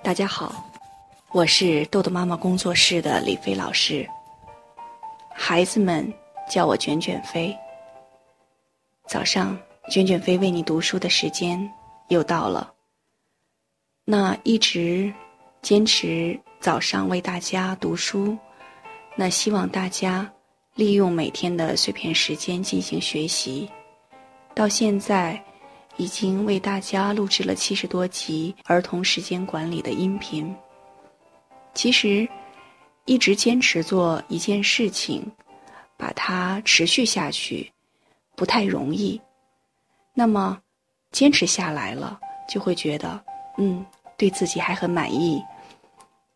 大家好，我是豆豆妈妈工作室的李飞老师。孩子们叫我卷卷飞。早上，卷卷飞为你读书的时间又到了。那一直坚持早上为大家读书，那希望大家利用每天的碎片时间进行学习。到现在。已经为大家录制了七十多集儿童时间管理的音频。其实，一直坚持做一件事情，把它持续下去，不太容易。那么，坚持下来了，就会觉得，嗯，对自己还很满意。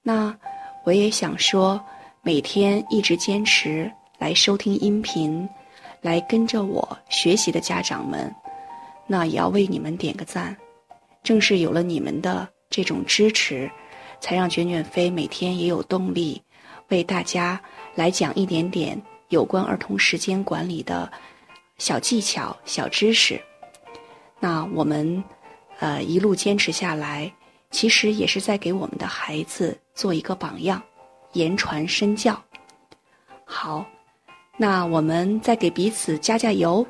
那我也想说，每天一直坚持来收听音频，来跟着我学习的家长们。那也要为你们点个赞，正是有了你们的这种支持，才让卷卷飞每天也有动力，为大家来讲一点点有关儿童时间管理的小技巧、小知识。那我们，呃，一路坚持下来，其实也是在给我们的孩子做一个榜样，言传身教。好，那我们再给彼此加加油，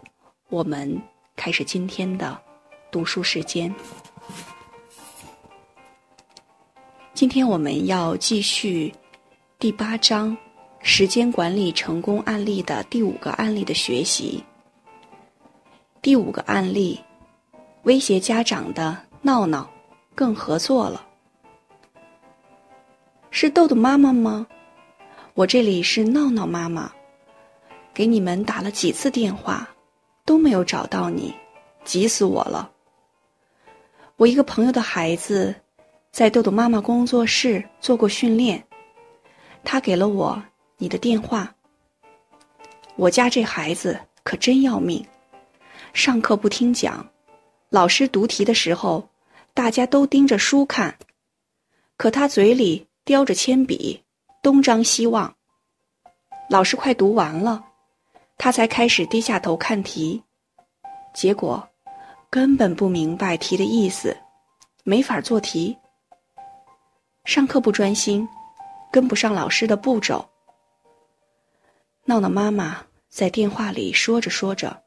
我们。开始今天的读书时间。今天我们要继续第八章时间管理成功案例的第五个案例的学习。第五个案例：威胁家长的闹闹更合作了。是豆豆妈妈吗？我这里是闹闹妈妈，给你们打了几次电话。都没有找到你，急死我了。我一个朋友的孩子，在豆豆妈妈工作室做过训练，他给了我你的电话。我家这孩子可真要命，上课不听讲，老师读题的时候，大家都盯着书看，可他嘴里叼着铅笔，东张西望。老师快读完了。他才开始低下头看题，结果根本不明白题的意思，没法做题。上课不专心，跟不上老师的步骤。闹闹妈妈在电话里说着说着，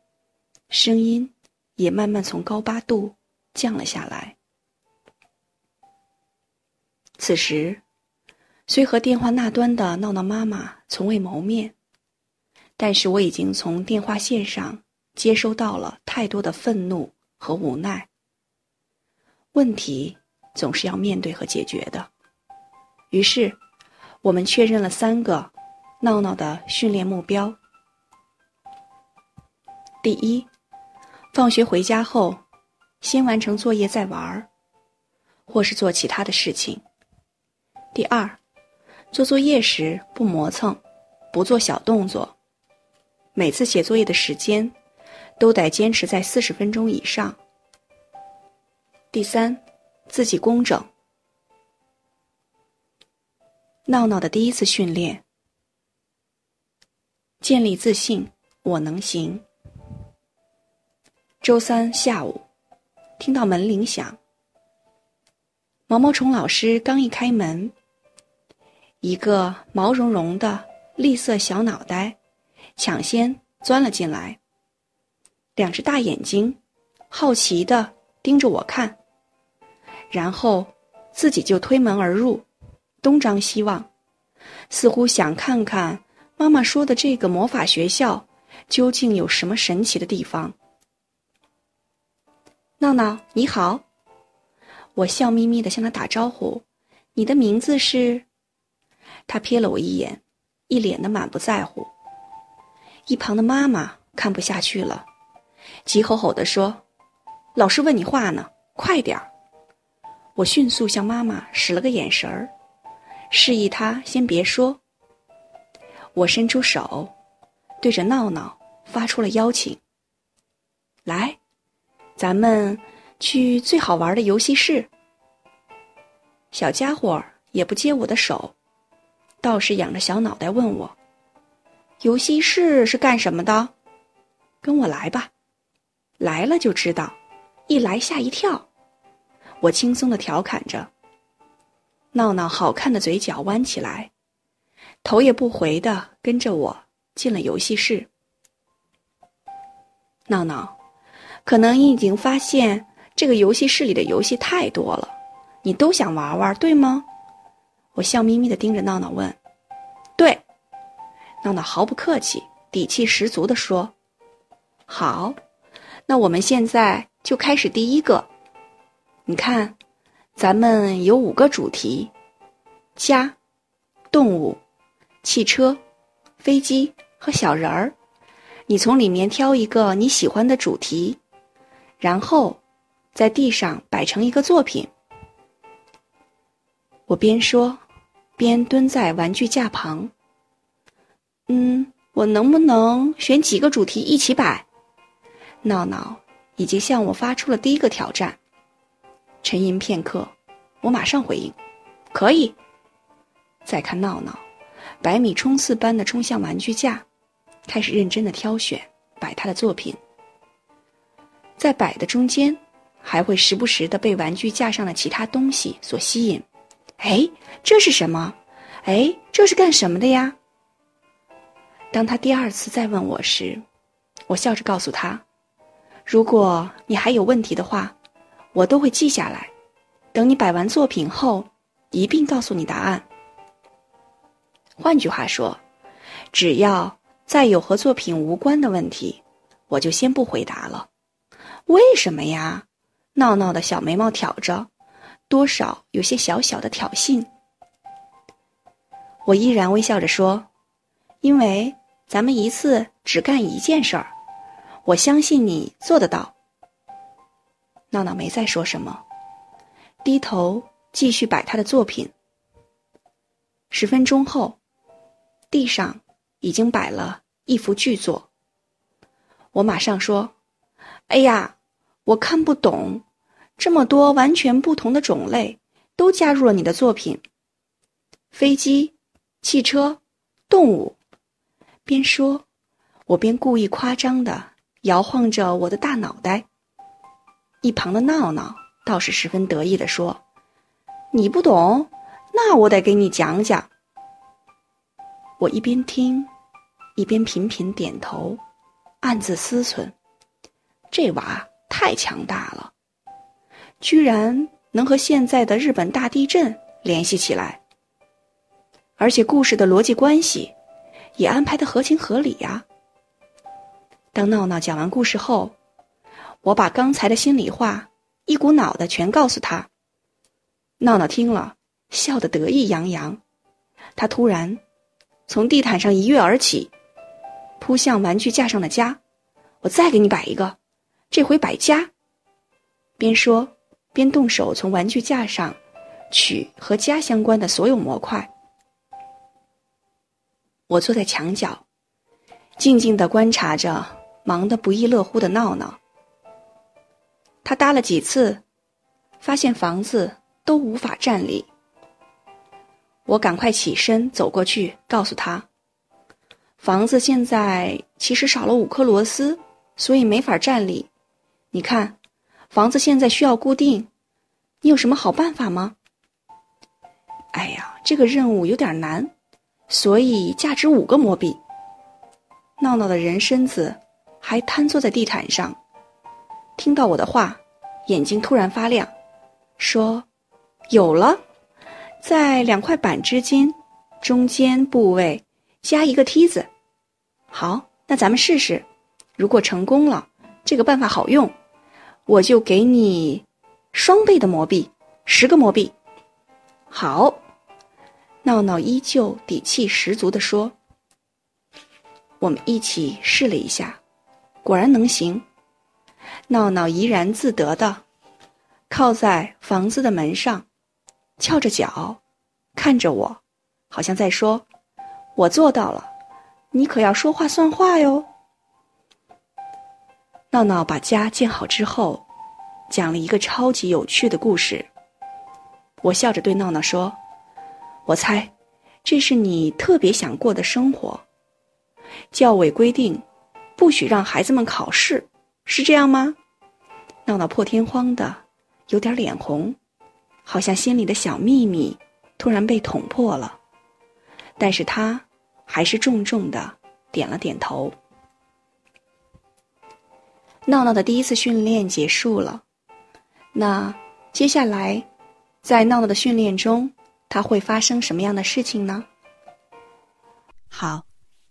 声音也慢慢从高八度降了下来。此时，虽和电话那端的闹闹妈妈从未谋面。但是我已经从电话线上接收到了太多的愤怒和无奈。问题总是要面对和解决的，于是我们确认了三个闹闹的训练目标：第一，放学回家后先完成作业再玩儿，或是做其他的事情；第二，做作业时不磨蹭，不做小动作。每次写作业的时间，都得坚持在四十分钟以上。第三，自己工整。闹闹的第一次训练，建立自信，我能行。周三下午，听到门铃响，毛毛虫老师刚一开门，一个毛茸茸的栗色小脑袋。抢先钻了进来，两只大眼睛好奇的盯着我看，然后自己就推门而入，东张西望，似乎想看看妈妈说的这个魔法学校究竟有什么神奇的地方。闹闹你好，我笑眯眯的向他打招呼，你的名字是？他瞥了我一眼，一脸的满不在乎。一旁的妈妈看不下去了，急吼吼地说：“老师问你话呢，快点儿！”我迅速向妈妈使了个眼神儿，示意她先别说。我伸出手，对着闹闹发出了邀请：“来，咱们去最好玩的游戏室。”小家伙也不接我的手，倒是仰着小脑袋问我。游戏室是干什么的？跟我来吧，来了就知道，一来吓一跳。我轻松的调侃着。闹闹好看的嘴角弯起来，头也不回的跟着我进了游戏室。闹闹，可能你已经发现这个游戏室里的游戏太多了，你都想玩玩，对吗？我笑眯眯的盯着闹闹问：“。”毫不客气，底气十足的说：“好，那我们现在就开始第一个。你看，咱们有五个主题：家、动物、汽车、飞机和小人儿。你从里面挑一个你喜欢的主题，然后在地上摆成一个作品。”我边说，边蹲在玩具架旁。嗯，我能不能选几个主题一起摆？闹闹已经向我发出了第一个挑战。沉吟片刻，我马上回应：“可以。”再看闹闹，百米冲刺般的冲向玩具架，开始认真的挑选摆他的作品。在摆的中间，还会时不时的被玩具架上的其他东西所吸引。哎，这是什么？哎，这是干什么的呀？当他第二次再问我时，我笑着告诉他：“如果你还有问题的话，我都会记下来，等你摆完作品后，一并告诉你答案。”换句话说，只要再有和作品无关的问题，我就先不回答了。为什么呀？闹闹的小眉毛挑着，多少有些小小的挑衅。我依然微笑着说：“因为。”咱们一次只干一件事儿，我相信你做得到。闹闹没再说什么，低头继续摆他的作品。十分钟后，地上已经摆了一幅巨作。我马上说：“哎呀，我看不懂，这么多完全不同的种类都加入了你的作品。飞机、汽车、动物。”边说，我边故意夸张的摇晃着我的大脑袋。一旁的闹闹倒是十分得意的说：“你不懂，那我得给你讲讲。”我一边听，一边频频点头，暗自思忖：这娃太强大了，居然能和现在的日本大地震联系起来，而且故事的逻辑关系。也安排的合情合理呀。当闹闹讲完故事后，我把刚才的心里话一股脑的全告诉他。闹闹听了，笑得得意洋洋。他突然从地毯上一跃而起，扑向玩具架上的家。我再给你摆一个，这回摆家。边说边动手从玩具架上取和家相关的所有模块。我坐在墙角，静静的观察着忙得不亦乐乎的闹闹。他搭了几次，发现房子都无法站立。我赶快起身走过去，告诉他：“房子现在其实少了五颗螺丝，所以没法站立。你看，房子现在需要固定，你有什么好办法吗？”哎呀，这个任务有点难。所以价值五个魔币。闹闹的人身子还瘫坐在地毯上，听到我的话，眼睛突然发亮，说：“有了，在两块板之间，中间部位加一个梯子。好，那咱们试试。如果成功了，这个办法好用，我就给你双倍的魔币，十个魔币。好。”闹闹依旧底气十足地说：“我们一起试了一下，果然能行。”闹闹怡然自得的靠在房子的门上，翘着脚，看着我，好像在说：“我做到了，你可要说话算话哟。”闹闹把家建好之后，讲了一个超级有趣的故事。我笑着对闹闹说。我猜，这是你特别想过的生活。教委规定，不许让孩子们考试，是这样吗？闹闹破天荒的，有点脸红，好像心里的小秘密突然被捅破了，但是他还是重重的点了点头。闹闹的第一次训练结束了，那接下来，在闹闹的训练中，它会发生什么样的事情呢？好，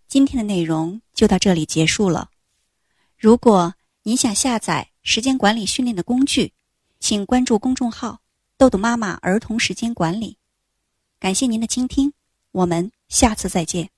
今天的内容就到这里结束了。如果您想下载时间管理训练的工具，请关注公众号“豆豆妈妈儿童时间管理”。感谢您的倾听，我们下次再见。